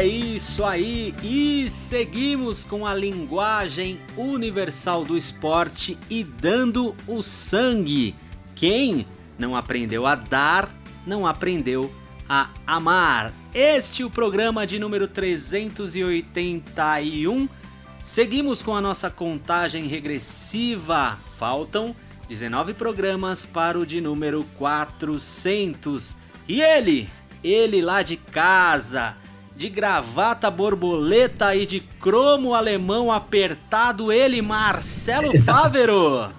É isso aí, e seguimos com a linguagem universal do esporte e dando o sangue. Quem não aprendeu a dar, não aprendeu a amar. Este é o programa de número 381. Seguimos com a nossa contagem regressiva. Faltam 19 programas para o de número 400. E ele, ele lá de casa de gravata borboleta e de cromo alemão apertado, ele, Marcelo Fávero.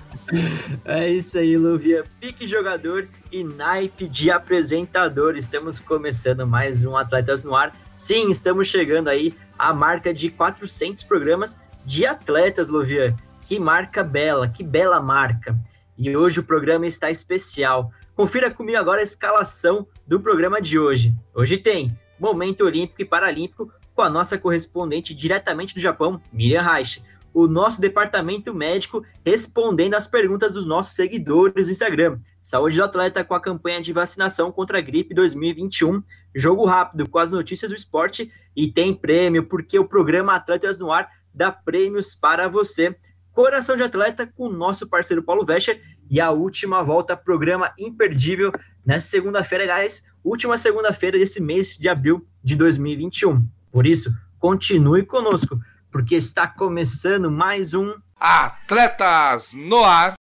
É isso aí, Luvia. Pique jogador e naipe de apresentador. Estamos começando mais um Atletas no Ar. Sim, estamos chegando aí à marca de 400 programas de atletas, Luvia. Que marca bela, que bela marca. E hoje o programa está especial. Confira comigo agora a escalação do programa de hoje. Hoje tem Momento Olímpico e Paralímpico, com a nossa correspondente diretamente do Japão, Miriam Reich. O nosso departamento médico respondendo às perguntas dos nossos seguidores no Instagram. Saúde do atleta com a campanha de vacinação contra a gripe 2021. Jogo rápido com as notícias do esporte e tem prêmio, porque o programa Atletas no Ar dá prêmios para você. Coração de Atleta com o nosso parceiro Paulo Vescher e a última volta, programa imperdível nessa segunda-feira, aliás, última segunda-feira desse mês de abril de 2021. Por isso, continue conosco, porque está começando mais um Atletas no Ar.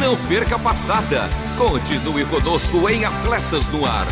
Não perca a passada. Continue conosco em Atletas no Ar.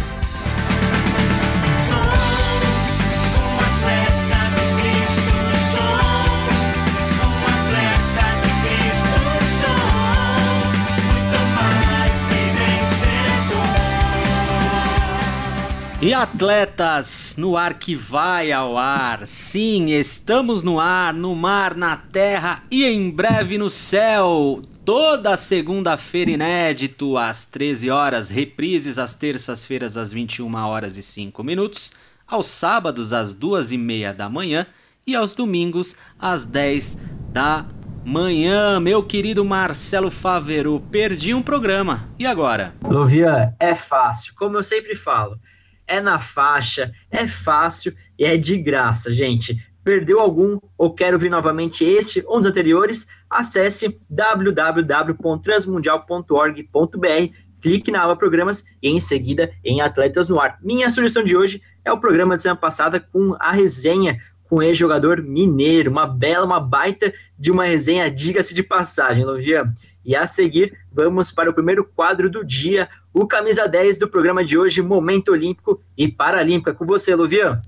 E atletas no ar que vai ao ar. Sim, estamos no ar, no mar, na terra e em breve no céu. Toda segunda-feira inédito às 13 horas, reprises às terças-feiras às 21 horas e 5 minutos, aos sábados às 2 e meia da manhã e aos domingos às 10 da manhã. Meu querido Marcelo Favero, perdi um programa. E agora? Lovia, é fácil, como eu sempre falo é na faixa, é fácil e é de graça, gente. Perdeu algum ou quer ouvir novamente este ou os anteriores? Acesse www.transmundial.org.br, clique na aba Programas e em seguida em Atletas no Ar. Minha sugestão de hoje é o programa de semana passada com a resenha com ex-jogador mineiro, uma bela, uma baita de uma resenha, diga-se de passagem, Lovian. E a seguir, vamos para o primeiro quadro do dia, o camisa 10 do programa de hoje, Momento Olímpico e Paralímpico. Com você, Luvian.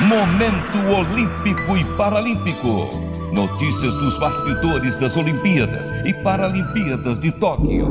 Momento Olímpico e Paralímpico. Notícias dos bastidores das Olimpíadas e Paralimpíadas de Tóquio.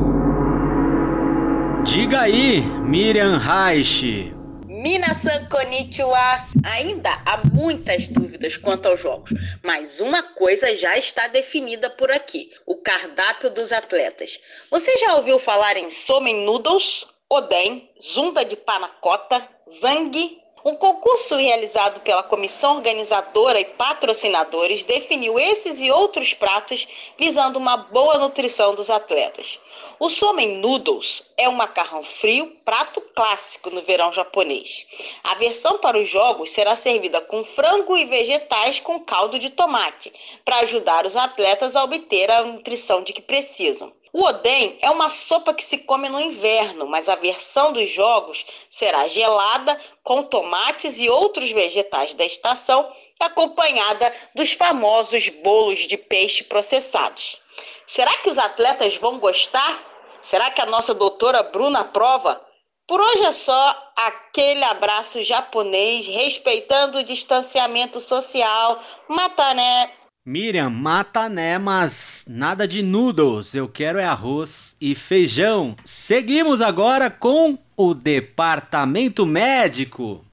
Diga aí, Miriam Reich. Minasan Konnichiwa! Ainda há muitas dúvidas quanto aos jogos, mas uma coisa já está definida por aqui: o cardápio dos atletas. Você já ouviu falar em Somen Noodles, Oden, Zunda de Panacota, Zang um concurso realizado pela comissão organizadora e patrocinadores definiu esses e outros pratos visando uma boa nutrição dos atletas. O somen noodles é um macarrão frio, prato clássico no verão japonês. A versão para os jogos será servida com frango e vegetais com caldo de tomate, para ajudar os atletas a obter a nutrição de que precisam. O Oden é uma sopa que se come no inverno, mas a versão dos jogos será gelada com tomates e outros vegetais da estação, acompanhada dos famosos bolos de peixe processados. Será que os atletas vão gostar? Será que a nossa doutora Bruna aprova? Por hoje é só aquele abraço japonês, respeitando o distanciamento social. Mata, né? Miriam, mata né, mas nada de noodles. Eu quero é arroz e feijão. Seguimos agora com o departamento médico.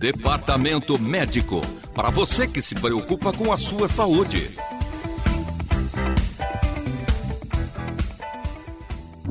Departamento Médico. Para você que se preocupa com a sua saúde.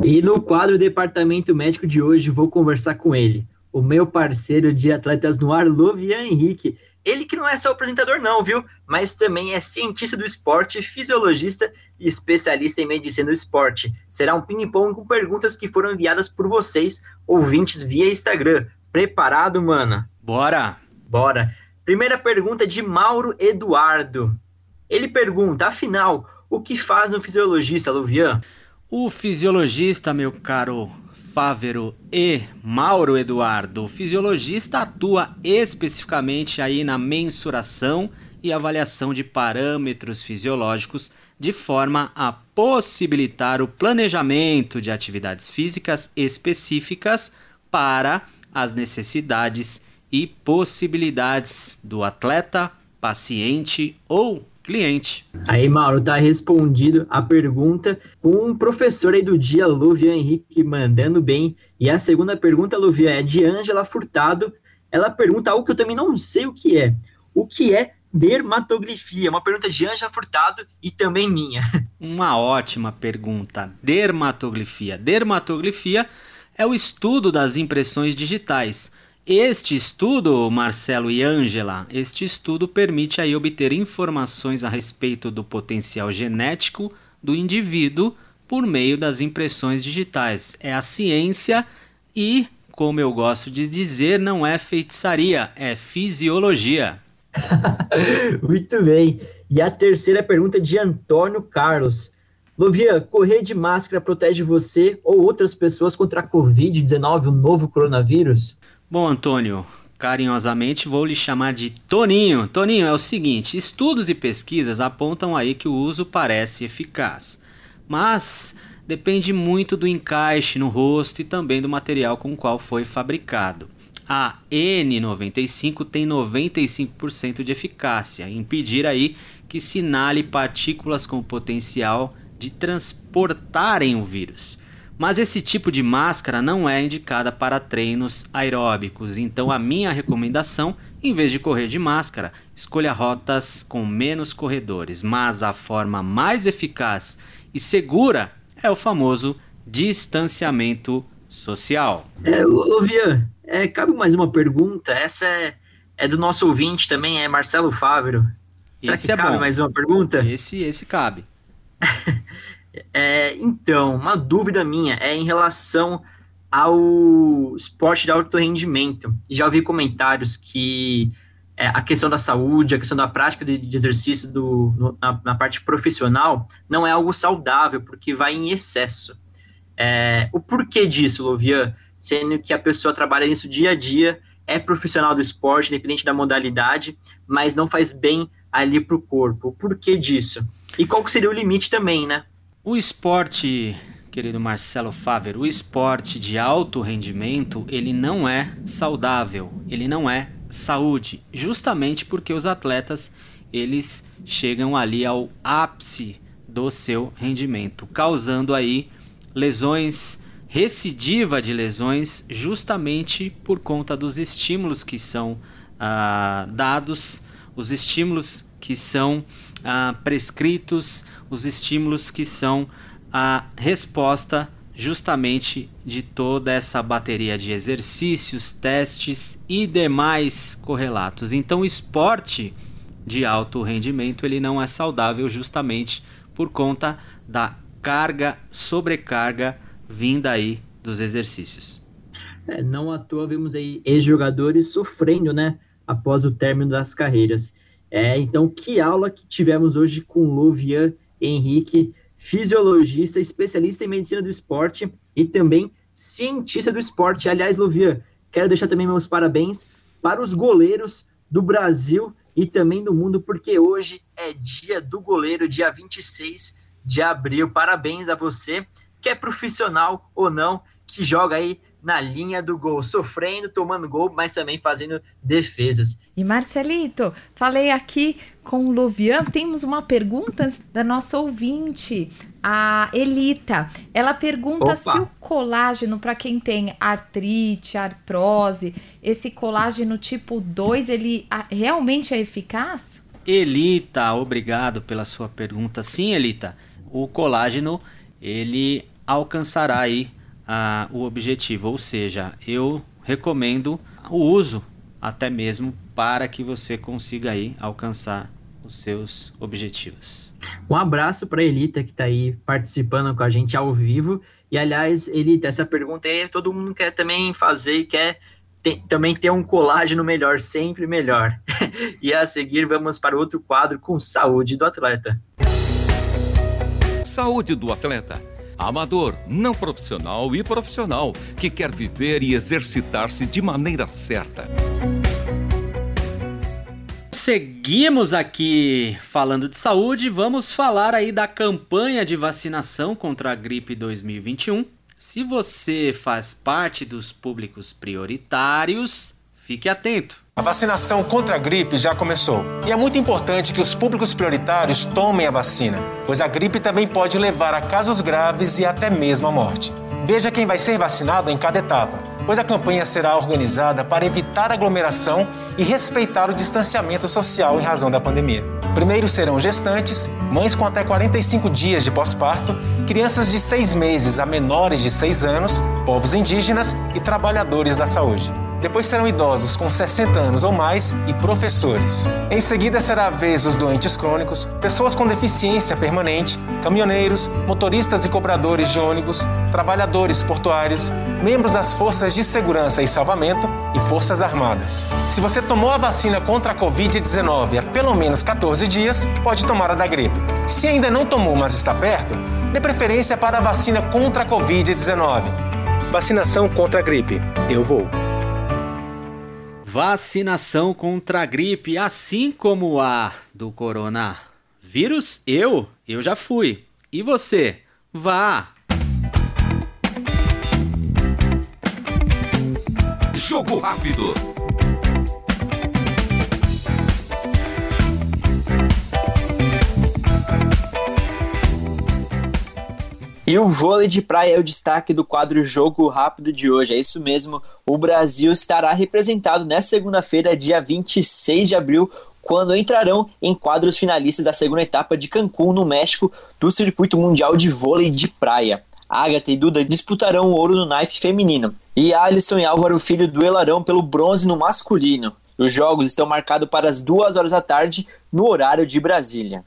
E no quadro Departamento Médico de hoje, vou conversar com ele, o meu parceiro de Atletas no Ar, Lovian Henrique. Ele que não é só apresentador, não, viu? Mas também é cientista do esporte, fisiologista e especialista em medicina do esporte. Será um ping-pong com perguntas que foram enviadas por vocês, ouvintes, via Instagram. Preparado, mano? Bora! Bora! Primeira pergunta de Mauro Eduardo. Ele pergunta, afinal, o que faz um fisiologista, Luvian? O fisiologista, meu caro Fávero e Mauro Eduardo, o fisiologista atua especificamente aí na mensuração e avaliação de parâmetros fisiológicos de forma a possibilitar o planejamento de atividades físicas específicas para as necessidades e possibilidades do atleta, paciente ou cliente. Aí, Mauro, tá respondido a pergunta com um professor aí do dia, Luvian Henrique, mandando bem. E a segunda pergunta, Luvian, é de Ângela Furtado. Ela pergunta algo que eu também não sei o que é. O que é dermatografia? Uma pergunta de Ângela Furtado e também minha. Uma ótima pergunta. Dermatografia. Dermatografia é o estudo das impressões digitais este estudo, Marcelo e Ângela, este estudo permite aí obter informações a respeito do potencial genético do indivíduo por meio das impressões digitais. É a ciência e, como eu gosto de dizer, não é feitiçaria, é fisiologia. Muito bem. E a terceira pergunta de Antônio Carlos. Lovia, correr de máscara protege você ou outras pessoas contra a Covid-19, o novo coronavírus? Bom, Antônio, carinhosamente vou lhe chamar de Toninho. Toninho, é o seguinte: estudos e pesquisas apontam aí que o uso parece eficaz, mas depende muito do encaixe no rosto e também do material com o qual foi fabricado. A N95 tem 95% de eficácia, impedir aí que sinale partículas com potencial de transportarem o vírus. Mas esse tipo de máscara não é indicada para treinos aeróbicos, então a minha recomendação, em vez de correr de máscara, escolha rotas com menos corredores, mas a forma mais eficaz e segura é o famoso distanciamento social. É, Luvian, é, cabe mais uma pergunta. Essa é, é do nosso ouvinte também, é Marcelo Fávero. Será esse que é cabe bom. mais uma pergunta? Esse, esse cabe. É, então, uma dúvida minha é em relação ao esporte de alto rendimento. Já ouvi comentários que é, a questão da saúde, a questão da prática de, de exercício do, no, na, na, parte profissional não é algo saudável, porque vai em excesso. É, o porquê disso, Lovian? Sendo que a pessoa trabalha nisso dia a dia, é profissional do esporte, independente da modalidade, mas não faz bem ali para o corpo. O porquê disso? E qual seria o limite também, né? O esporte, querido Marcelo Faver, o esporte de alto rendimento, ele não é saudável, ele não é saúde, justamente porque os atletas, eles chegam ali ao ápice do seu rendimento, causando aí lesões, recidiva de lesões, justamente por conta dos estímulos que são ah, dados, os estímulos que são ah, prescritos, os estímulos que são a resposta justamente de toda essa bateria de exercícios, testes e demais correlatos. Então, o esporte de alto rendimento ele não é saudável justamente por conta da carga, sobrecarga vinda aí dos exercícios. É, não à toa vemos aí ex-jogadores sofrendo, né, após o término das carreiras. É, então, que aula que tivemos hoje com Luvian Henrique, fisiologista, especialista em medicina do esporte e também cientista do esporte. Aliás, Luvian, quero deixar também meus parabéns para os goleiros do Brasil e também do mundo, porque hoje é dia do goleiro, dia 26 de abril. Parabéns a você que é profissional ou não, que joga aí na linha do gol, sofrendo, tomando gol, mas também fazendo defesas. E Marcelito, falei aqui com o Luvian, temos uma pergunta da nossa ouvinte, a Elita. Ela pergunta Opa. se o colágeno, para quem tem artrite, artrose, esse colágeno tipo 2, ele realmente é eficaz? Elita, obrigado pela sua pergunta. Sim, Elita, o colágeno, ele alcançará aí a, o objetivo. Ou seja, eu recomendo o uso até mesmo para que você consiga aí alcançar os seus objetivos. Um abraço para a Elita que está aí participando com a gente ao vivo. E aliás, Elita, essa pergunta aí todo mundo quer também fazer e quer ter, também ter um colágeno melhor, sempre melhor. e a seguir vamos para outro quadro com saúde do atleta. Saúde do atleta amador, não profissional e profissional, que quer viver e exercitar-se de maneira certa. Seguimos aqui falando de saúde, vamos falar aí da campanha de vacinação contra a gripe 2021. Se você faz parte dos públicos prioritários, fique atento. A vacinação contra a gripe já começou. E é muito importante que os públicos prioritários tomem a vacina, pois a gripe também pode levar a casos graves e até mesmo a morte. Veja quem vai ser vacinado em cada etapa, pois a campanha será organizada para evitar aglomeração e respeitar o distanciamento social em razão da pandemia. Primeiro serão gestantes, mães com até 45 dias de pós-parto, crianças de 6 meses a menores de 6 anos, povos indígenas e trabalhadores da saúde. Depois serão idosos com 60 anos ou mais e professores. Em seguida será a vez dos doentes crônicos, pessoas com deficiência permanente, caminhoneiros, motoristas e cobradores de ônibus, trabalhadores portuários, membros das forças de segurança e salvamento e forças armadas. Se você tomou a vacina contra a Covid-19 há pelo menos 14 dias, pode tomar a da gripe. Se ainda não tomou, mas está perto, dê preferência para a vacina contra a Covid-19. Vacinação contra a gripe. Eu vou vacinação contra a gripe, assim como a do coronavírus, eu, eu já fui. E você? Vá! Jogo rápido. E o vôlei de praia é o destaque do quadro Jogo Rápido de hoje. É isso mesmo, o Brasil estará representado nesta segunda-feira, dia 26 de abril, quando entrarão em quadros finalistas da segunda etapa de Cancún, no México, do Circuito Mundial de Vôlei de Praia. Agatha e Duda disputarão o ouro no naipe feminino. E Alisson e Álvaro Filho duelarão pelo bronze no masculino. Os jogos estão marcados para as duas horas da tarde, no horário de Brasília.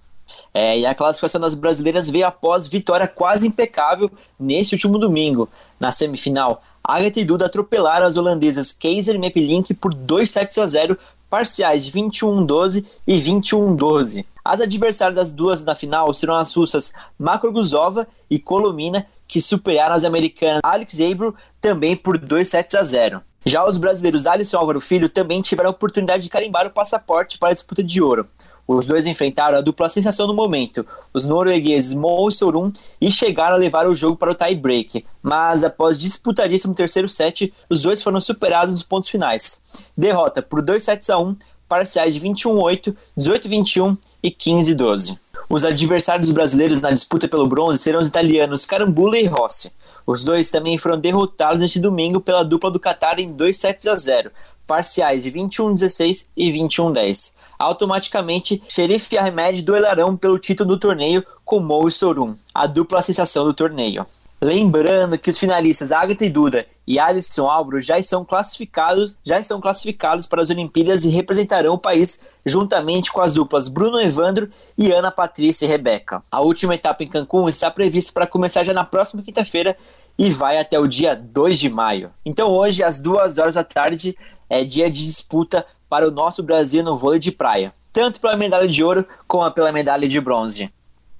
É, e a classificação das brasileiras veio após vitória quase impecável neste último domingo. Na semifinal, Agatha e Duda atropelaram as holandesas Keiser e Mepelink por 2 sets a 0, parciais de 21-12 e 21-12. As adversárias das duas na final serão as russas Makro Guzova e Kolomina, que superaram as americanas Alex Abro também por 2 sets a 0. Já os brasileiros Alisson Álvaro Filho também tiveram a oportunidade de carimbar o passaporte para a disputa de ouro. Os dois enfrentaram a dupla sensação no momento, os noruegueses Mo e e chegaram a levar o jogo para o tie-break. Mas após disputadíssimo terceiro set, os dois foram superados nos pontos finais. Derrota por 2 sets a 1, parciais de 21-8, 18-21 e 15-12. Os adversários brasileiros na disputa pelo bronze serão os italianos Carambula e Rossi. Os dois também foram derrotados neste domingo pela dupla do Qatar em 2 sets a 0, parciais de 21-16 e 21-10 automaticamente Xerife e Ahmed duelarão pelo título do torneio com Mo e Sorum, a dupla sensação do torneio. Lembrando que os finalistas Agatha e Duda e Alisson Álvaro já estão classificados, já estão classificados para as Olimpíadas e representarão o país juntamente com as duplas Bruno Evandro e Ana Patrícia e Rebeca. A última etapa em Cancún está prevista para começar já na próxima quinta-feira e vai até o dia 2 de maio. Então hoje às duas horas da tarde é dia de disputa para o nosso Brasil no vôlei de praia, tanto pela medalha de ouro como pela medalha de bronze.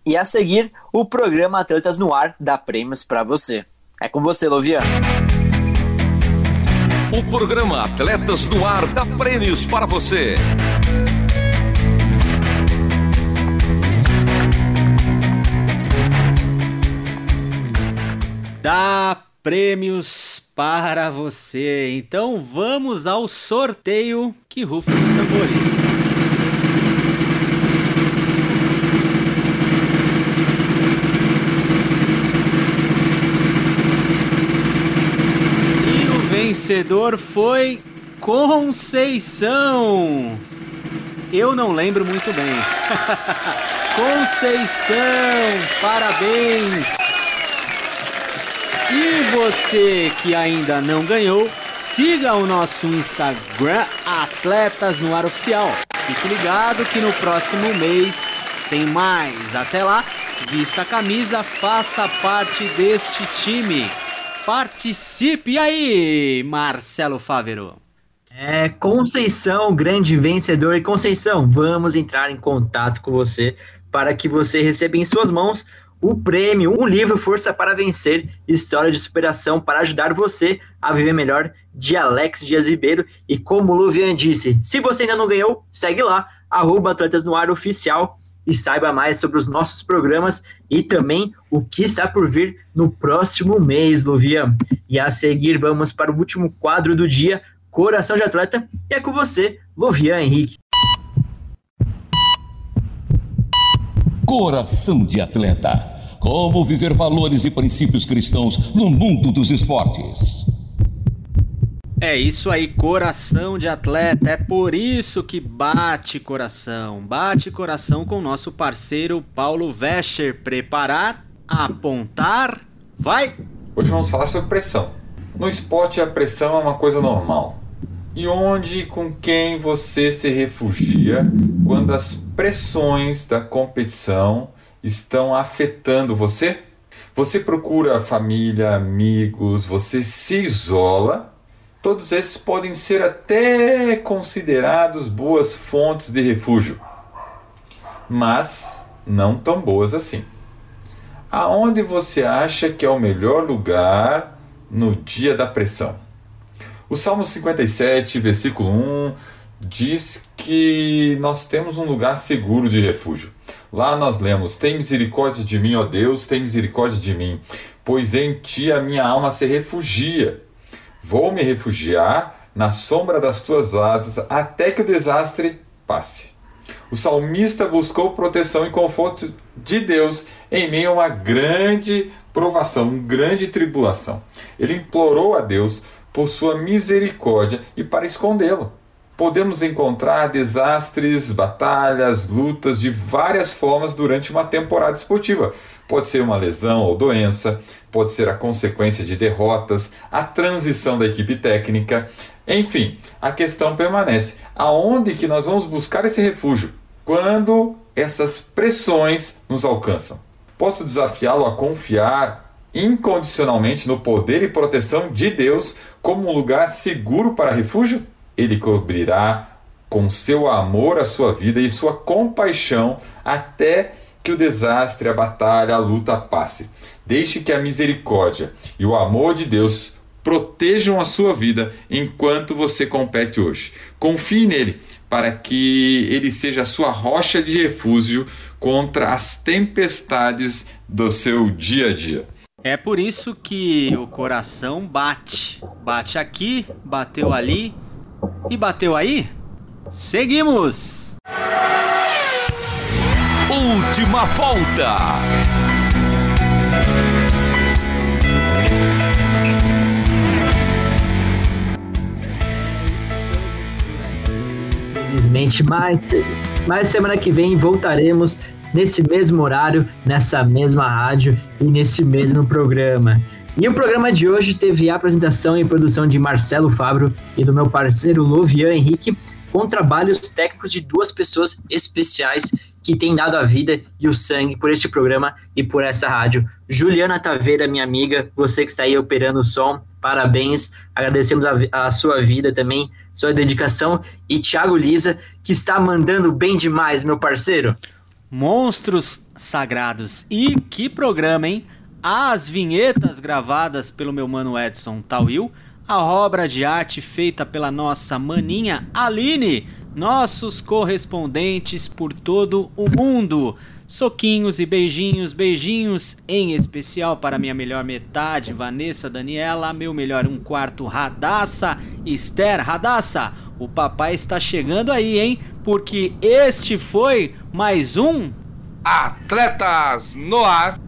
E a seguir, o programa Atletas no Ar dá prêmios para você. É com você, Lovia. O programa Atletas no Ar dá prêmios para você. dá prêmios para você. Então vamos ao sorteio que rufa os tambores. E o vencedor foi Conceição. Eu não lembro muito bem. Conceição, parabéns! E você que ainda não ganhou, siga o nosso Instagram Atletas no Ar Oficial. Fique ligado que no próximo mês tem mais. Até lá, vista a camisa, faça parte deste time. Participe e aí, Marcelo Fávero. É, Conceição, grande vencedor. E Conceição, vamos entrar em contato com você para que você receba em suas mãos o prêmio, um livro Força para Vencer, História de Superação para ajudar você a viver melhor, de Alex Dias Ribeiro. E como o Luvian disse, se você ainda não ganhou, segue lá, arroba Atletas no Ar Oficial e saiba mais sobre os nossos programas e também o que está por vir no próximo mês, Luvian. E a seguir, vamos para o último quadro do dia, Coração de Atleta, e é com você, Luvian Henrique. Coração de atleta. Como viver valores e princípios cristãos no mundo dos esportes. É isso aí, coração de atleta. É por isso que bate coração. Bate coração com o nosso parceiro Paulo Vescher. Preparar, apontar, vai! Hoje vamos falar sobre pressão. No esporte, a pressão é uma coisa normal. E onde e com quem você se refugia quando as pressões da competição estão afetando você? Você procura família, amigos, você se isola. Todos esses podem ser até considerados boas fontes de refúgio, mas não tão boas assim. Aonde você acha que é o melhor lugar no dia da pressão? O Salmo 57, versículo 1, diz que nós temos um lugar seguro de refúgio. Lá nós lemos: Tem misericórdia de mim, ó Deus, tem misericórdia de mim, pois em ti a minha alma se refugia. Vou me refugiar na sombra das tuas asas até que o desastre passe. O salmista buscou proteção e conforto de Deus em meio a uma grande provação, uma grande tribulação. Ele implorou a Deus por sua misericórdia e para escondê-lo. Podemos encontrar desastres, batalhas, lutas de várias formas durante uma temporada esportiva. Pode ser uma lesão ou doença, pode ser a consequência de derrotas, a transição da equipe técnica. Enfim, a questão permanece: aonde que nós vamos buscar esse refúgio quando essas pressões nos alcançam? Posso desafiá-lo a confiar incondicionalmente no poder e proteção de Deus como um lugar seguro para refúgio? Ele cobrirá com seu amor a sua vida e sua compaixão até que o desastre, a batalha, a luta passe. Deixe que a misericórdia e o amor de Deus protejam a sua vida enquanto você compete hoje. Confie nele para que ele seja a sua rocha de refúgio contra as tempestades do seu dia a dia. É por isso que o coração bate. Bate aqui, bateu ali e bateu aí. Seguimos! Última volta! Infelizmente, mas, mas semana que vem voltaremos nesse mesmo horário, nessa mesma rádio e nesse mesmo programa. E o programa de hoje teve a apresentação e produção de Marcelo Fabro e do meu parceiro Lovian Henrique, com trabalhos técnicos de duas pessoas especiais que têm dado a vida e o sangue por este programa e por essa rádio. Juliana Taveira, minha amiga, você que está aí operando o som, parabéns. Agradecemos a, a sua vida também, sua dedicação. E Thiago Lisa, que está mandando bem demais, meu parceiro. Monstros Sagrados. E que programa, hein? As vinhetas gravadas pelo meu mano Edson Tawil, a obra de arte feita pela nossa maninha Aline, nossos correspondentes por todo o mundo. Soquinhos e beijinhos, beijinhos em especial para minha melhor metade, Vanessa Daniela, meu melhor um quarto, Radassa, Esther, Radassa. O papai está chegando aí, hein? Porque este foi mais um Atletas no Ar.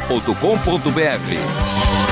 portal.com.br.